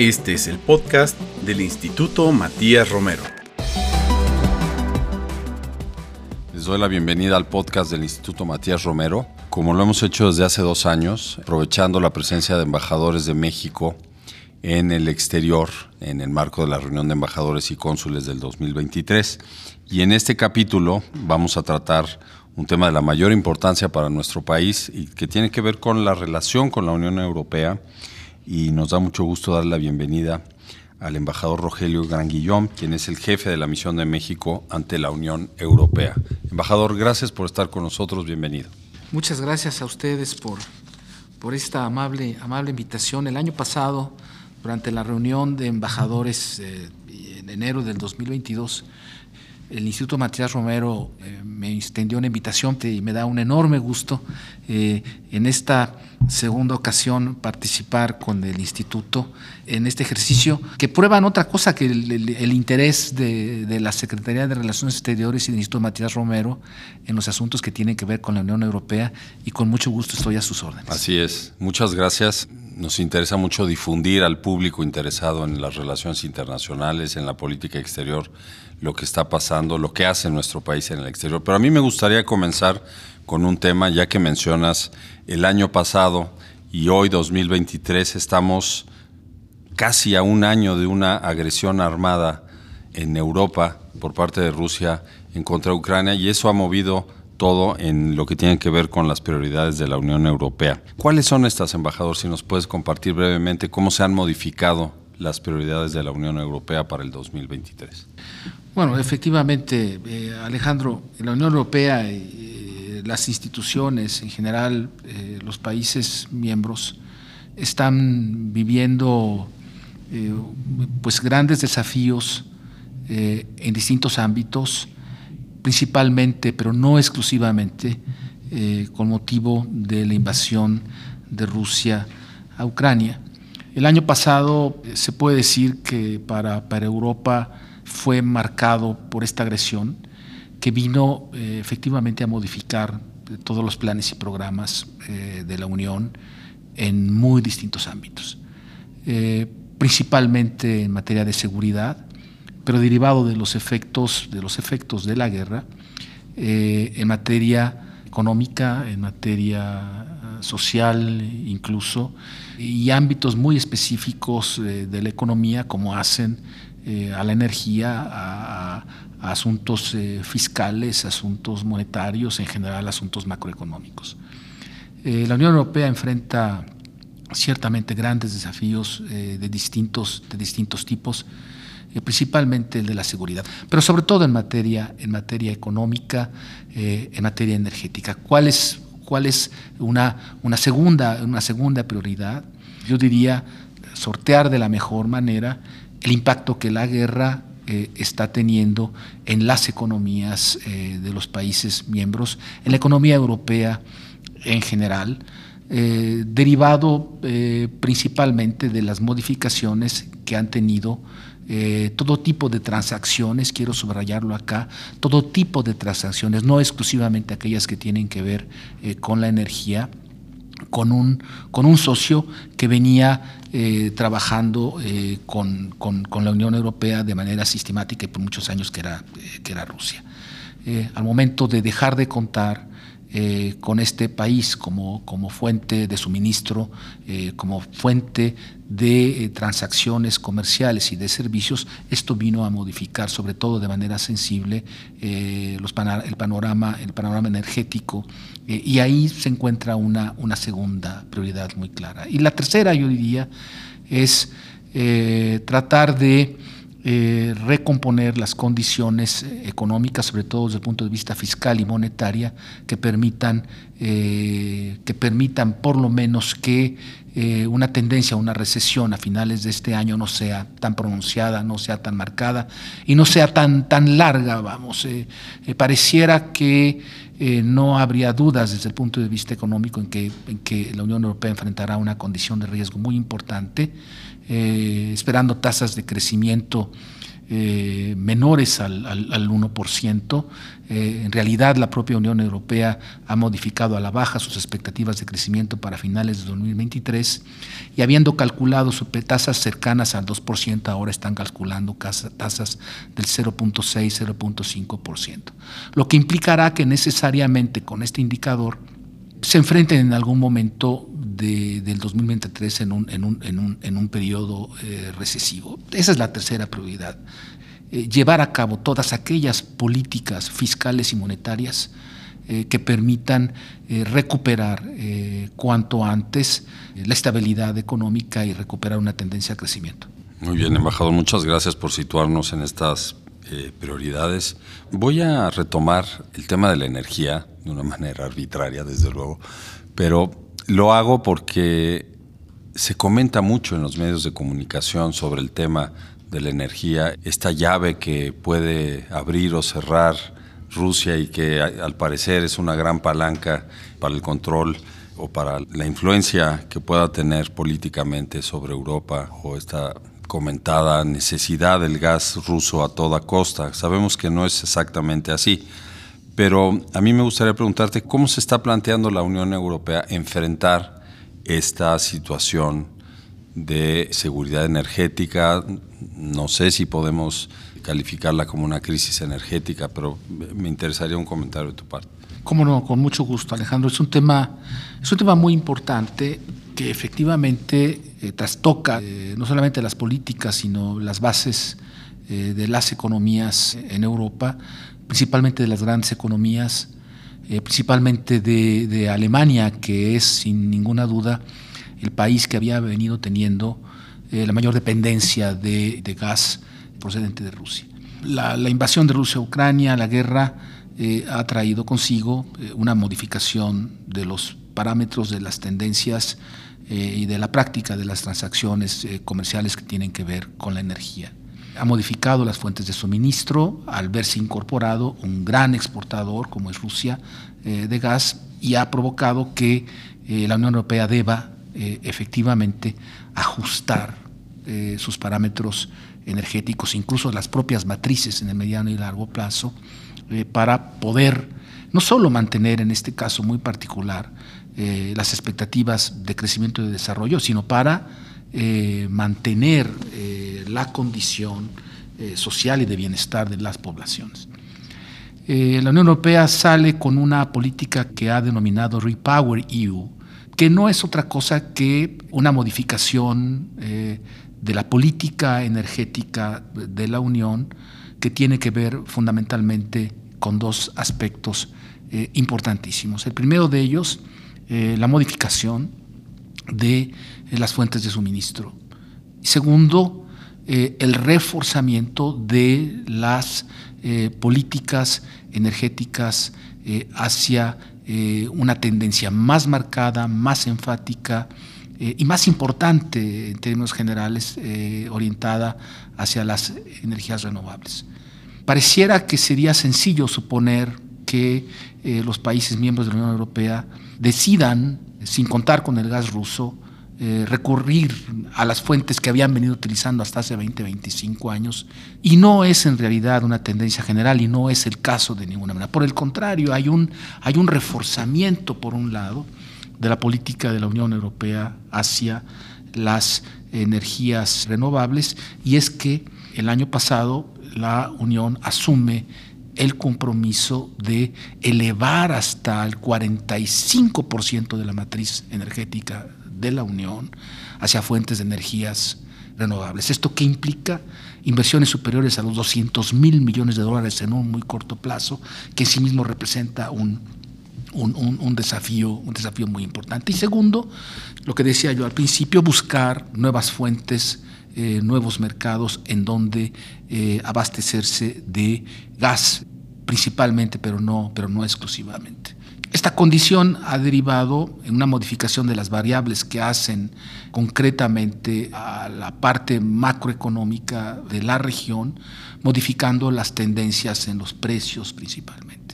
Este es el podcast del Instituto Matías Romero. Les doy la bienvenida al podcast del Instituto Matías Romero. Como lo hemos hecho desde hace dos años, aprovechando la presencia de embajadores de México en el exterior, en el marco de la reunión de embajadores y cónsules del 2023. Y en este capítulo vamos a tratar un tema de la mayor importancia para nuestro país y que tiene que ver con la relación con la Unión Europea y nos da mucho gusto dar la bienvenida al embajador Rogelio Granguillón, quien es el jefe de la misión de México ante la Unión Europea. Embajador, gracias por estar con nosotros, bienvenido. Muchas gracias a ustedes por, por esta amable, amable invitación. El año pasado, durante la reunión de embajadores eh, en enero del 2022, el Instituto Matías Romero eh, me extendió una invitación y me da un enorme gusto eh, en esta segunda ocasión participar con el instituto en este ejercicio que prueban otra cosa que el, interés de, la Secretaría de Relaciones Exteriores y del Instituto Matías Romero en los asuntos que tienen que ver con la Unión Europea y con mucho gusto estoy a sus órdenes. Así es, muchas gracias. Nos interesa mucho difundir al público interesado en las relaciones internacionales, en la política exterior, lo que está pasando, lo que hace nuestro país en el exterior. Pero a mí me gustaría comenzar con un tema, ya que mencionas el año pasado y hoy 2023 estamos casi a un año de una agresión armada en Europa por parte de Rusia en contra Ucrania y eso ha movido todo en lo que tiene que ver con las prioridades de la Unión Europea. ¿Cuáles son estas, embajador? Si nos puedes compartir brevemente cómo se han modificado las prioridades de la Unión Europea para el 2023. Bueno, efectivamente, eh, Alejandro, la Unión Europea, y las instituciones, en general, eh, los países miembros, están viviendo eh, pues grandes desafíos en distintos ámbitos principalmente, pero no exclusivamente, eh, con motivo de la invasión de Rusia a Ucrania. El año pasado eh, se puede decir que para, para, Europa fue marcado por esta agresión que vino eh, efectivamente a modificar todos los planes y programas de la Unión en muy distintos ámbitos, principalmente en materia de seguridad, pero derivado de los efectos de, los efectos de la guerra eh, en materia económica, en materia ah, social incluso, y ámbitos muy específicos eh, de la economía como hacen eh, a la energía, a, asuntos fiscales, asuntos monetarios, en general asuntos macroeconómicos. la Unión Europea enfrenta ciertamente grandes desafíos de, distintos, de distintos tipos eh, principalmente el de la seguridad, pero sobre todo en materia, en materia económica, eh, en materia energética. ¿Cuál es, cuál es una, una, segunda, una segunda prioridad? Yo diría sortear de la mejor manera el impacto que la guerra eh, está teniendo en las economías de los países miembros, en la economía europea en general, derivado principalmente de las modificaciones que han tenido eh, todo tipo de transacciones, quiero subrayarlo acá, todo tipo de transacciones, no exclusivamente aquellas que tienen que ver eh, con la energía, con un, con un socio que venía eh, trabajando con, con, la Unión Europea de manera sistemática y por muchos años que era, que era Rusia. al momento de dejar de contar eh, con este país como, como, fuente de suministro, eh, como fuente de eh, transacciones comerciales y de servicios, esto vino a modificar, sobre todo de manera sensible, el, panorama, el panorama energético, y ahí se encuentra una, una segunda prioridad muy clara. Y la tercera, yo diría, es tratar de eh, recomponer las condiciones económicas, sobre todo desde el punto de vista fiscal y monetaria, que permitan, eh, que permitan por lo menos que eh, una tendencia una recesión a finales de este año no sea tan pronunciada, no sea tan marcada y no sea tan, tan larga, vamos. pareciera que no habría dudas desde el punto de vista económico que, en que la Unión Europea enfrentará una condición de riesgo muy importante. Eh, esperando tasas de crecimiento eh, menores al, al, 1%. Eh, en realidad, la propia Unión Europea ha modificado a la baja sus expectativas de crecimiento para finales de 2023 y habiendo calculado tasas cercanas al 2%, ahora están calculando tasas del 0.6, 0.5%. Lo que implicará que necesariamente con este indicador se enfrenten en algún momento del 2023 en un, en un, en un, en un periodo eh, recesivo. Esa es la tercera prioridad. Eh, llevar a cabo todas aquellas políticas fiscales y monetarias eh, que permitan recuperar cuanto antes la estabilidad económica y recuperar una tendencia a crecimiento. Muy bien, embajador, muchas gracias por situarnos en estas prioridades. Voy a retomar el tema de la energía de una manera arbitraria, desde luego, pero lo hago porque se comenta mucho en los medios de comunicación sobre el tema de la energía, esta llave que puede abrir o cerrar Rusia y que al parecer es una gran palanca para el control o para la influencia que pueda tener políticamente sobre Europa o esta comentada necesidad del gas ruso a toda costa. Sabemos que no es exactamente así. Pero a mí me gustaría preguntarte cómo se está planteando la Unión Europea enfrentar esta situación de seguridad energética. No sé si podemos calificarla como una crisis energética, pero me interesaría un comentario de tu parte. Cómo no, con mucho gusto, Alejandro. Es un tema, es un tema muy importante que efectivamente eh, trastoca eh, no solamente las políticas, sino las bases eh, de las economías en Europa principalmente de las grandes economías, eh, principalmente de, Alemania, que es sin ninguna duda el país que había venido teniendo eh, la mayor dependencia de, gas procedente de Rusia. La, invasión de Rusia a Ucrania, la guerra, eh, ha traído consigo una modificación de los parámetros de las tendencias y de la práctica de las transacciones comerciales que tienen que ver con la energía ha modificado las fuentes de suministro al verse incorporado un gran exportador como es Rusia eh, de gas y ha provocado que eh, la Unión Europea deba eh, efectivamente ajustar sus parámetros energéticos, incluso las propias matrices en el mediano y largo plazo, para poder no solo mantener en este caso muy particular las expectativas de crecimiento y de desarrollo, sino para mantener la condición eh, social y de bienestar de las poblaciones. Eh, la Unión Europea sale con una política que ha denominado Repower EU, que no es otra cosa que una modificación eh, de la política energética de la Unión que tiene que ver fundamentalmente con dos aspectos importantísimos. El primero de ellos, la modificación de las fuentes de suministro. Segundo, eh, el reforzamiento de las eh, políticas energéticas eh, hacia una tendencia más marcada, más enfática y más importante en términos generales, orientada hacia las energías renovables. Pareciera que sería sencillo suponer que los países miembros de la Unión Europea decidan, sin contar con el gas ruso, eh, recurrir a las fuentes que habían venido utilizando hasta hace 20, 25 años, y no es en realidad una tendencia general y no es el caso de ninguna manera. Por el contrario, hay un, hay un reforzamiento, por un lado, de la política de la Unión Europea hacia las energías renovables, y es que el año pasado la Unión asume el compromiso de elevar hasta el 45% de la matriz energética de la Unión hacia fuentes de energías renovables. ¿Esto qué implica? Inversiones superiores a los 200 mil millones de dólares en un muy corto plazo, que en sí mismo representa un, un, desafío, un desafío muy importante. Y segundo, lo que decía yo al principio, buscar nuevas fuentes, eh, nuevos mercados en donde eh, abastecerse de gas, principalmente, pero no, pero no exclusivamente. Esta condición ha derivado en una modificación de las variables que hacen concretamente a la parte macroeconómica de la región, modificando las tendencias en los precios principalmente.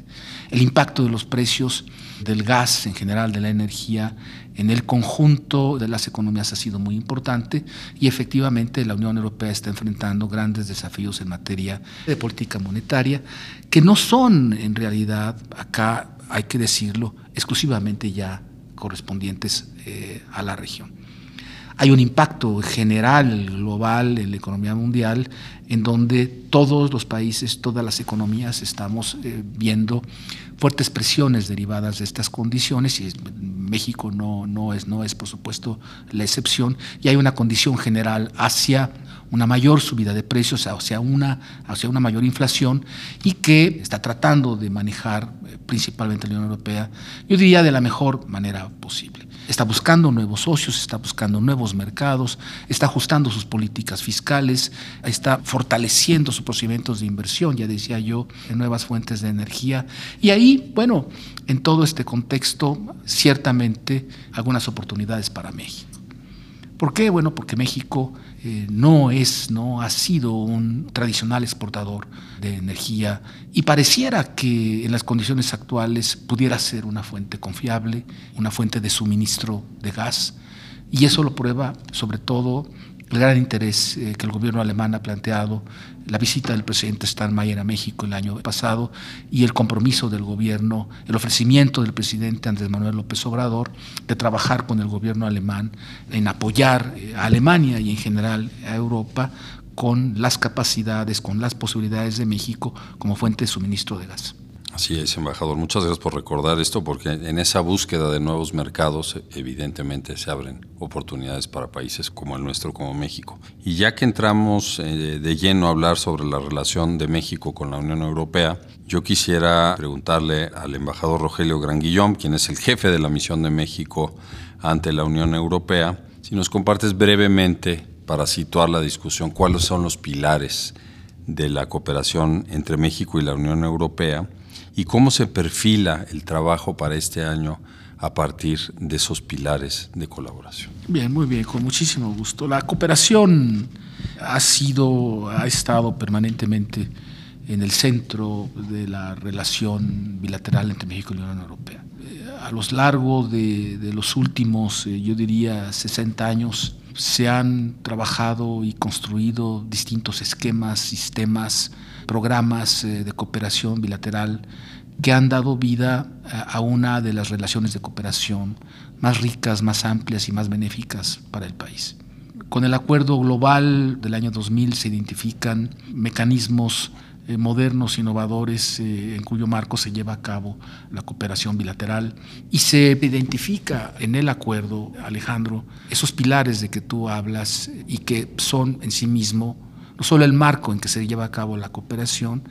El impacto de los precios del gas en general, de la energía, en el conjunto de las economías ha sido muy importante y efectivamente la Unión Europea está enfrentando grandes desafíos en materia de política monetaria que no son en realidad, acá hay que decirlo, exclusivamente ya correspondientes eh, a la región. Hay un impacto general, global, en la economía mundial, en donde todos los países, todas las economías estamos eh, viendo fuertes presiones derivadas de estas condiciones y México no, no, es, no es, por supuesto, la excepción, y hay una condición general hacia una mayor subida de precios, hacia una, hacia una mayor inflación, y que está tratando de manejar eh, principalmente la Unión Europea, yo diría de la mejor manera posible. Está buscando nuevos socios, está buscando nuevos mercados, está ajustando sus políticas fiscales, está fortaleciendo sus procedimientos de inversión, ya decía yo, en nuevas fuentes de energía. Y ahí, bueno, en todo este contexto, ciertamente algunas oportunidades para México. ¿Por qué? Bueno, porque México eh, no es, no ha sido un tradicional exportador de energía y pareciera que en las condiciones actuales pudiera ser una fuente confiable, una fuente de suministro de gas. Y eso lo prueba sobre todo el gran interés eh, que el gobierno alemán ha planteado, la visita del presidente Steinmeier a México el año pasado y el compromiso del gobierno, el ofrecimiento del presidente Andrés Manuel López Obrador de trabajar con el gobierno alemán en apoyar eh, a Alemania y en general a Europa con las capacidades, con las posibilidades de México como fuente de suministro de gas. Así es, embajador. Muchas gracias por recordar esto, porque en esa búsqueda de nuevos mercados, evidentemente se abren oportunidades para países como el nuestro, como México. Y ya que entramos eh, de lleno a hablar sobre la relación de México con la Unión Europea, yo quisiera preguntarle al embajador Rogelio Granguillón, quien es el jefe de la misión de México ante la Unión Europea, si nos compartes brevemente, para situar la discusión, cuáles son los pilares de la cooperación entre México y la Unión Europea y cómo se perfila el trabajo para este año a partir de esos pilares de colaboración. Bien, muy bien, con muchísimo gusto. La cooperación ha sido, ha estado permanentemente en el centro de la relación bilateral entre México y la Unión Europea. Eh, a lo largo de, los últimos, eh, yo diría, 60 años, se han trabajado y construido distintos esquemas, sistemas, programas eh, de cooperación bilateral que han dado vida a una de las relaciones de cooperación más ricas, más amplias y más benéficas para el país. Con el acuerdo global del año 2000 se identifican mecanismos eh, modernos, innovadores, eh, en cuyo marco se lleva a cabo la cooperación bilateral y se identifica en el acuerdo, Alejandro, esos pilares de que tú hablas y que son en sí mismo no solo el marco en que se lleva a cabo la cooperación,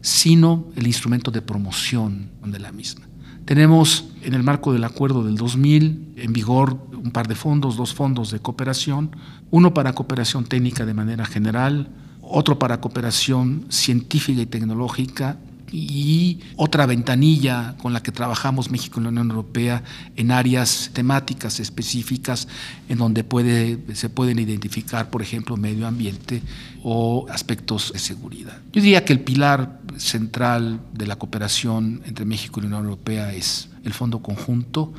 sino el instrumento de promoción de la misma. Tenemos en el marco del acuerdo del 2000 en vigor un par de fondos, dos fondos de cooperación, uno para cooperación técnica de manera general, otro para cooperación científica y tecnológica y otra ventanilla con la que trabajamos México y la Unión Europea en áreas temáticas específicas en donde puede, se pueden identificar, por ejemplo, medio ambiente o aspectos de seguridad. Yo diría que el pilar central de la cooperación entre México y la Unión Europea es el Fondo Conjunto,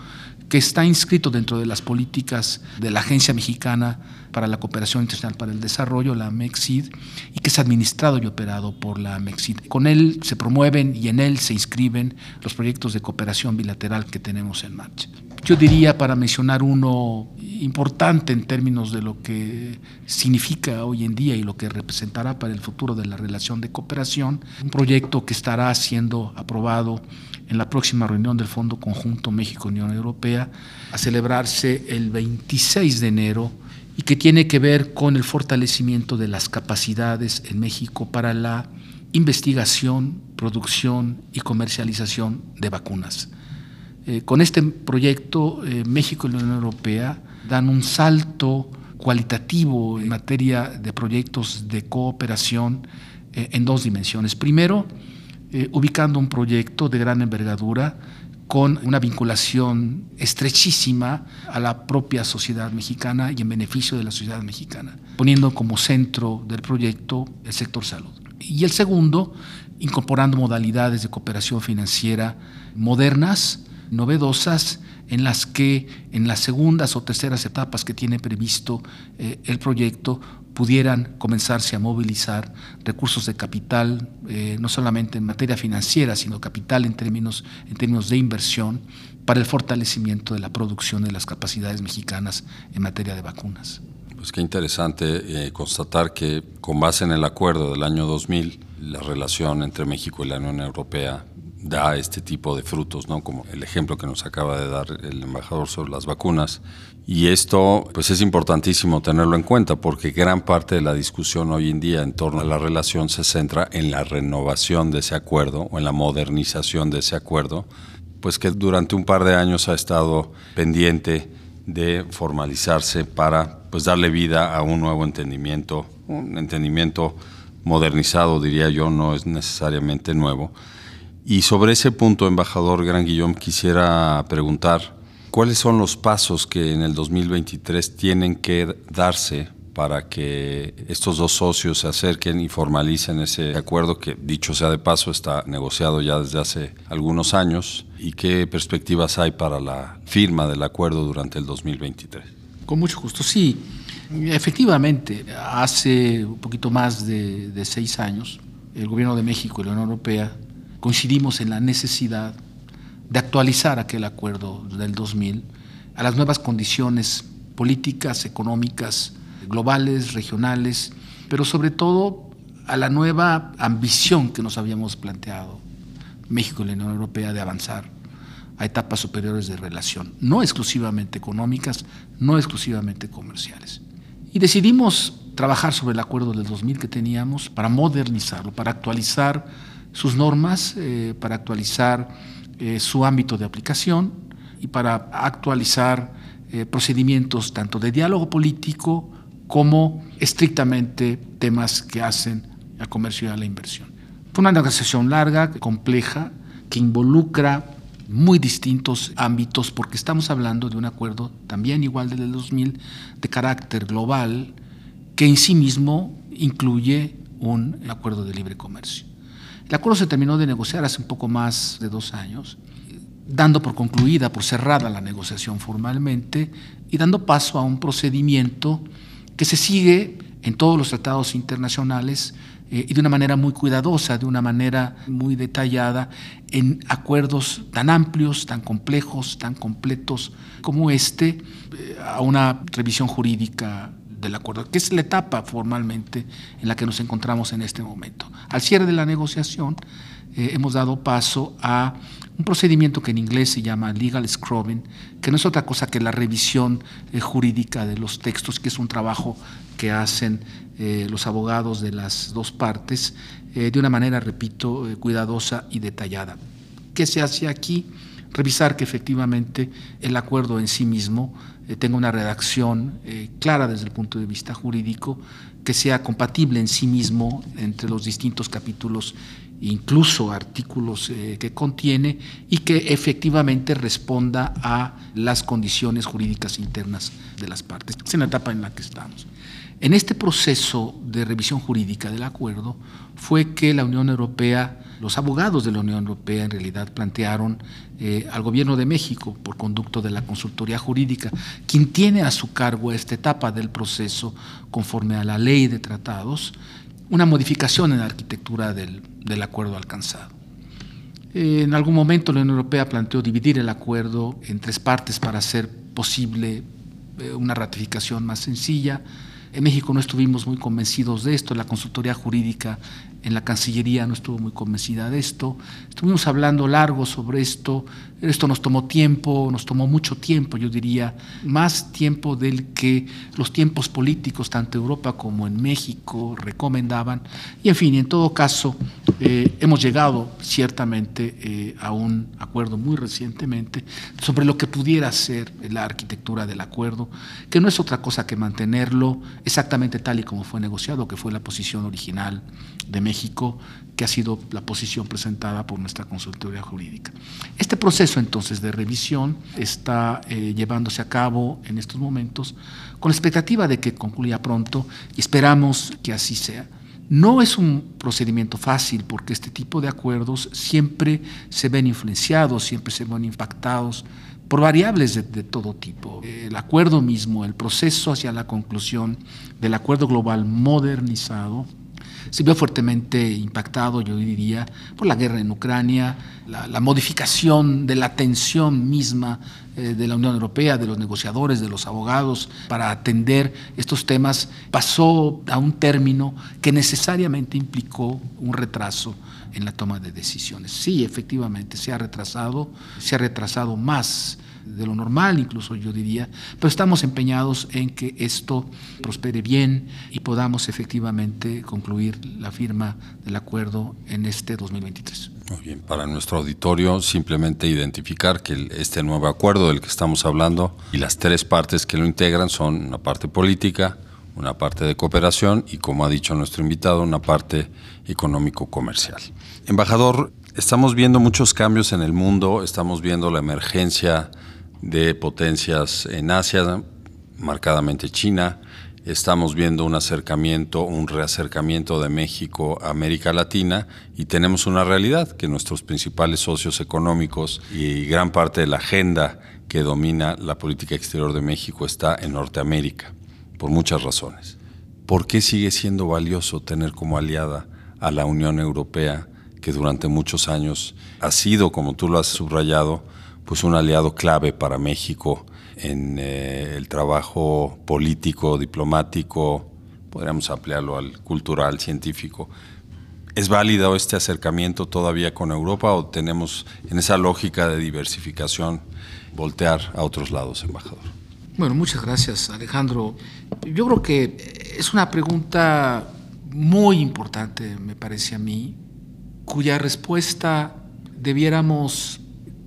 que está inscrito dentro de las políticas de la Agencia Mexicana para la Cooperación Internacional para el Desarrollo, la MEXID, y que es administrado y operado por la MEXID. Con él se promueven y en él se inscriben los proyectos de cooperación bilateral que tenemos en marcha. Yo diría, para mencionar uno importante en términos de lo que significa hoy en día y lo que representará para el futuro de la relación de cooperación, un proyecto que estará siendo aprobado en la próxima reunión del Fondo Conjunto México-Unión Europea, a celebrarse el 26 de enero y que tiene que ver con el fortalecimiento de las capacidades en México para la investigación, producción y comercialización de vacunas. Eh, con este proyecto, eh, México y la Unión Europea dan un salto cualitativo en materia de proyectos de cooperación eh, en dos dimensiones. Primero, ubicando un proyecto de gran envergadura con una vinculación estrechísima a la propia sociedad mexicana y en beneficio de la sociedad mexicana, poniendo como centro del proyecto el sector salud. Y el segundo, incorporando modalidades de cooperación financiera modernas, novedosas, en las que en las segundas o terceras etapas que tiene previsto eh, el proyecto pudieran comenzarse a movilizar recursos de capital, eh, no solamente en materia financiera, sino capital en términos, en términos de inversión, para el fortalecimiento de la producción de las capacidades mexicanas en materia de vacunas. Pues qué interesante eh, constatar que con base en el acuerdo del año 2000, la relación entre México y la Unión Europea da este tipo de frutos, ¿no? Como el ejemplo que nos acaba de dar el embajador sobre las vacunas. Y esto, pues es importantísimo tenerlo en cuenta porque gran parte de la discusión hoy en día en torno a la relación se centra en la renovación de ese acuerdo o en la modernización de ese acuerdo, pues que durante un par de años ha estado pendiente de formalizarse para pues darle vida a un nuevo entendimiento, un entendimiento modernizado diría yo, no es necesariamente nuevo. Y sobre ese punto, embajador Gran Guillón, quisiera preguntar, ¿cuáles son los pasos que en el 2023 tienen que darse para que estos dos socios se acerquen y formalicen ese acuerdo que, dicho sea de paso, está negociado ya desde hace algunos años? ¿Y qué perspectivas hay para la firma del acuerdo durante el 2023? Con mucho gusto, sí. Efectivamente, hace un poquito más de, de seis años, el Gobierno de México y la Unión Europea coincidimos en la necesidad de actualizar aquel acuerdo del 2000 a las nuevas condiciones políticas, económicas, globales, regionales, pero sobre todo a la nueva ambición que nos habíamos planteado México y la Unión Europea de avanzar a etapas superiores de relación, no exclusivamente económicas, no exclusivamente comerciales. Y decidimos trabajar sobre el acuerdo del 2000 que teníamos para modernizarlo, para actualizar sus normas eh, para actualizar eh, su ámbito de aplicación y para actualizar eh, procedimientos tanto de diálogo político como estrictamente temas que hacen al comercio y a la inversión. Fue una negociación larga, compleja, que involucra muy distintos ámbitos porque estamos hablando de un acuerdo también igual del 2000 de carácter global que en sí mismo incluye un acuerdo de libre comercio. El acuerdo se terminó de negociar hace un poco más de dos años, dando por concluida, por cerrada la negociación formalmente y dando paso a un procedimiento que se sigue en todos los tratados internacionales eh, y de una manera muy cuidadosa, de una manera muy detallada, en acuerdos tan amplios, tan complejos, tan completos como este, eh, a una revisión jurídica del acuerdo, que es la etapa formalmente en la que nos encontramos en este momento. Al cierre de la negociación eh, hemos dado paso a un procedimiento que en inglés se llama legal scrubbing, que no es otra cosa que la revisión eh, jurídica de los textos, que es un trabajo que hacen eh, los abogados de las dos partes de una manera, repito, cuidadosa y detallada. ¿Qué se hace aquí? Revisar que efectivamente el acuerdo en sí mismo eh, tenga una redacción eh, clara desde el punto de vista jurídico, que sea compatible en sí mismo entre los distintos capítulos, incluso artículos eh, que contiene, y que efectivamente responda a las condiciones jurídicas internas de las partes. Es la etapa en la que estamos. En este proceso de revisión jurídica del acuerdo fue que la Unión Europea, los abogados de la Unión Europea en realidad plantearon eh, al Gobierno de México, por conducto de la consultoría jurídica, quien tiene a su cargo esta etapa del proceso conforme a la ley de tratados, una modificación en la arquitectura del, acuerdo alcanzado. en algún momento la Unión Europea planteó dividir el acuerdo en tres partes para hacer posible eh, una ratificación más sencilla en México no estuvimos muy convencidos de esto, la consultoría jurídica en la Cancillería no estuvo muy convencida de esto. Estuvimos hablando largo sobre esto, esto nos tomó tiempo, nos tomó mucho tiempo, yo diría, más tiempo del que los tiempos políticos, tanto en Europa como en México, recomendaban. Y en fin, en todo caso, eh, hemos llegado ciertamente eh, a un acuerdo muy recientemente sobre lo que pudiera ser la arquitectura del acuerdo, que no es otra cosa que mantenerlo exactamente tal y como fue negociado, que fue la posición original de México, que ha sido la posición presentada por nuestra consultoría jurídica. Este proceso entonces de revisión está eh, llevándose a cabo en estos momentos con la expectativa de que concluya pronto y esperamos que así sea. No es un procedimiento fácil porque este tipo de acuerdos siempre se ven influenciados, siempre se ven impactados por variables de, de, todo tipo. El acuerdo mismo, el proceso hacia la conclusión del acuerdo global modernizado, se vio fuertemente impactado, yo diría, por la guerra en Ucrania, la, modificación de la tensión misma eh, de la Unión Europea, de los negociadores, de los abogados, para atender estos temas, pasó a un término que necesariamente implicó un retraso en la toma de decisiones. Sí, efectivamente, se ha retrasado, se ha retrasado más de lo normal, incluso yo diría, pero estamos empeñados en que esto prospere bien y podamos efectivamente concluir la firma del acuerdo en este 2023. Muy bien, para nuestro auditorio simplemente identificar que este nuevo acuerdo del que estamos hablando y las tres partes que lo integran son una parte política, una parte de cooperación y, como ha dicho nuestro invitado, una parte económico-comercial. Embajador, estamos viendo muchos cambios en el mundo, estamos viendo la emergencia de potencias en Asia, marcadamente China. Estamos viendo un acercamiento, un reacercamiento de México a América Latina y tenemos una realidad que nuestros principales socios económicos y gran parte de la agenda que domina la política exterior de México está en Norteamérica, por muchas razones. ¿Por qué sigue siendo valioso tener como aliada a la Unión Europea, que durante muchos años ha sido, como tú lo has subrayado, pues un aliado clave para México en eh, el trabajo político, diplomático, podríamos ampliarlo al cultural, científico. ¿Es válido este acercamiento todavía con Europa o tenemos en esa lógica de diversificación voltear a otros lados, embajador? Bueno, muchas gracias, Alejandro. Yo creo que es una pregunta muy importante, me parece a mí, cuya respuesta debiéramos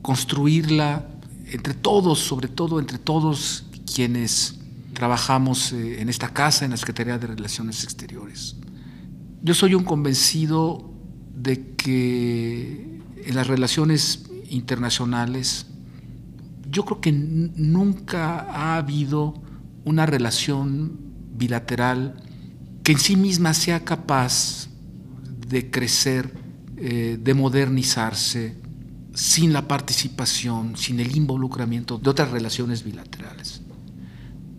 construirla entre todos, sobre todo entre todos quienes trabajamos eh, en esta casa, en la Secretaría de Relaciones Exteriores. Yo soy un convencido de que en las relaciones internacionales, yo creo que nunca ha habido una relación bilateral que en sí misma sea capaz de crecer, eh, de modernizarse, sin la participación, sin el involucramiento de otras relaciones bilaterales.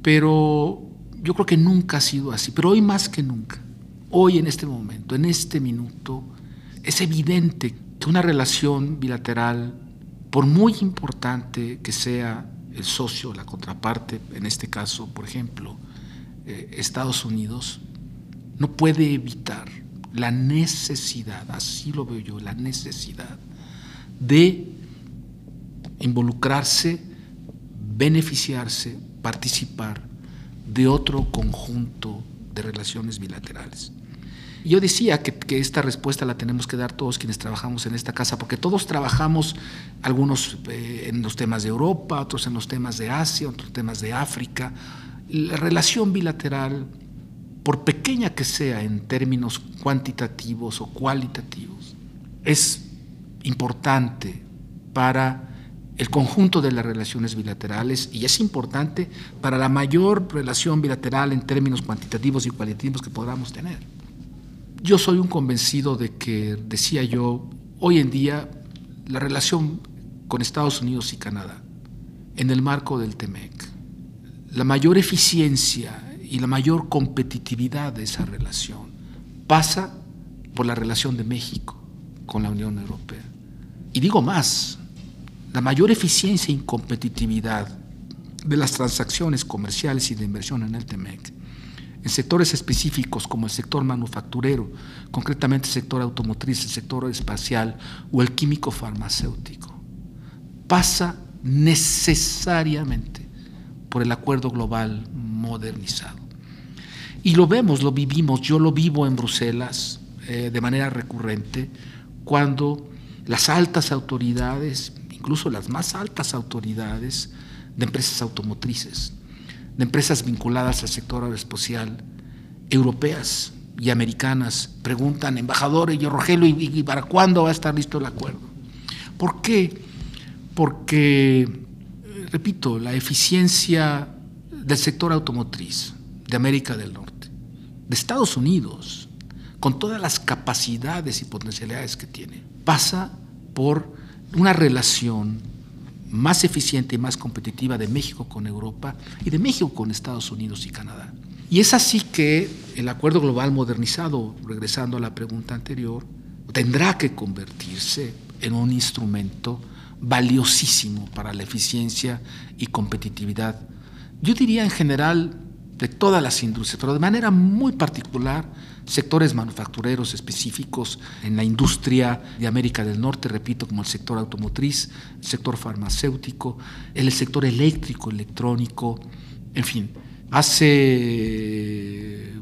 Pero yo creo que nunca ha sido así, pero hoy más que nunca, hoy en este momento, en este minuto, es evidente que una relación bilateral, por muy importante que sea el socio, la contraparte, en este caso, por ejemplo, eh, Estados Unidos, no puede evitar la necesidad, así lo veo yo, la necesidad de involucrarse, beneficiarse, participar de otro conjunto de relaciones bilaterales. Yo decía que, que, esta respuesta la tenemos que dar todos quienes trabajamos en esta casa, porque todos trabajamos, algunos eh, en los temas de Europa, otros en los temas de Asia, otros temas de África. La relación bilateral, por pequeña que sea en términos cuantitativos o cualitativos, es importante para el conjunto de las relaciones bilaterales y es importante para la mayor relación bilateral en términos cuantitativos y cualitativos que podamos tener. Yo soy un convencido de que, decía yo, hoy en día la relación con Estados Unidos y Canadá, en el marco del TEMEC, la mayor eficiencia y la mayor competitividad de esa relación pasa por la relación de México con la Unión Europea. Y digo más, la mayor eficiencia y competitividad de las transacciones comerciales y de inversión en el TEMEC, en sectores específicos como el sector manufacturero, concretamente el sector automotriz, el sector espacial o el químico farmacéutico, pasa necesariamente por el acuerdo global modernizado. Y lo vemos, lo vivimos, yo lo vivo en Bruselas eh, de manera recurrente, cuando las altas autoridades, incluso las más altas autoridades de empresas automotrices, de empresas vinculadas al sector aeroespacial, europeas y americanas, preguntan, embajador y Rogelio, ¿y para cuándo va a estar listo el acuerdo? ¿Por qué? Porque, eh, repito, la eficiencia del sector automotriz de América del Norte, de Estados Unidos, con todas las capacidades y potencialidades que tiene, pasa por una relación más eficiente y más competitiva de México con Europa y de México con Estados Unidos y Canadá. Y es así que el acuerdo global modernizado, regresando a la pregunta anterior, tendrá que convertirse en un instrumento valiosísimo para la eficiencia y competitividad. Yo diría en general de todas las industrias, pero de manera muy particular sectores manufactureros específicos en la industria de América del Norte, repito, como el sector automotriz, el sector farmacéutico, el sector eléctrico, electrónico, en fin. Hace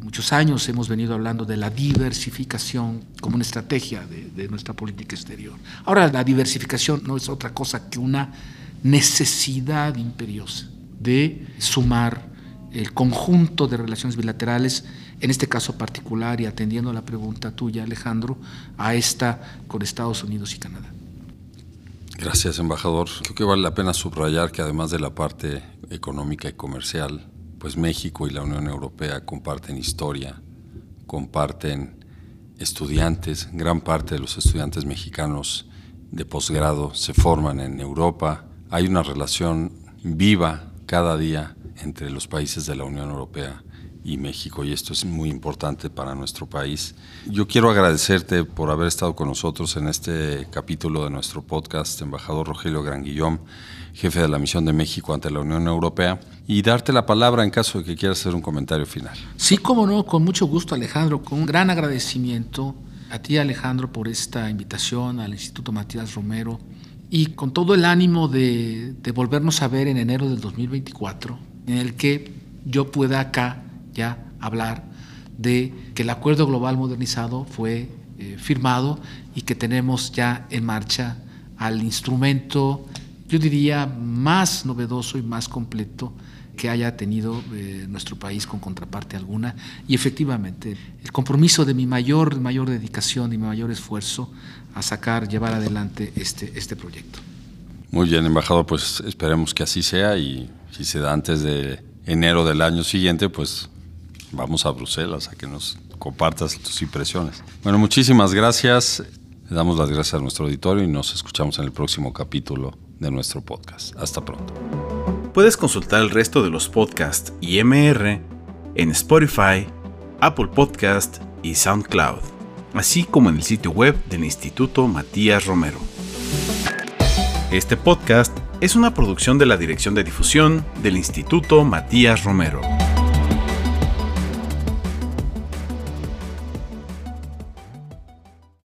muchos años hemos venido hablando de la diversificación como una estrategia de, de nuestra política exterior. Ahora la diversificación no es otra cosa que una necesidad imperiosa de sumar el conjunto de relaciones bilaterales en este caso particular y atendiendo a la pregunta tuya, Alejandro, a esta con Estados Unidos y Canadá. Gracias, embajador. Creo que vale la pena subrayar que además de la parte económica y comercial, pues México y la Unión Europea comparten historia, comparten estudiantes, gran parte de los estudiantes mexicanos de posgrado se forman en Europa, hay una relación viva cada día entre los países de la Unión Europea y México, y esto es muy importante para nuestro país. Yo quiero agradecerte por haber estado con nosotros en este capítulo de nuestro podcast, embajador Rogelio Granguillón, jefe de la misión de México ante la Unión Europea, y darte la palabra en caso de que quieras hacer un comentario final. Sí, como no, con mucho gusto Alejandro, con un gran agradecimiento a ti Alejandro por esta invitación al Instituto Matías Romero y con todo el ánimo de, de volvernos a ver en enero del 2024, en el que yo pueda acá ya hablar de que el acuerdo global modernizado fue eh, firmado y que tenemos ya en marcha al instrumento, yo diría, más novedoso y más completo que haya tenido eh, nuestro país con contraparte alguna. Y efectivamente, el compromiso de mi mayor, mayor dedicación y mi mayor esfuerzo a sacar, llevar adelante este, este proyecto. Muy bien, embajador, pues esperemos que así sea y si se da antes de enero del año siguiente, pues vamos a Bruselas a que nos compartas tus impresiones. Bueno, muchísimas gracias. Le damos las gracias a nuestro auditorio y nos escuchamos en el próximo capítulo de nuestro podcast. Hasta pronto. Puedes consultar el resto de los podcasts y MR en Spotify, Apple Podcast y SoundCloud, así como en el sitio web del Instituto Matías Romero. Este podcast es una producción de la Dirección de Difusión del Instituto Matías Romero.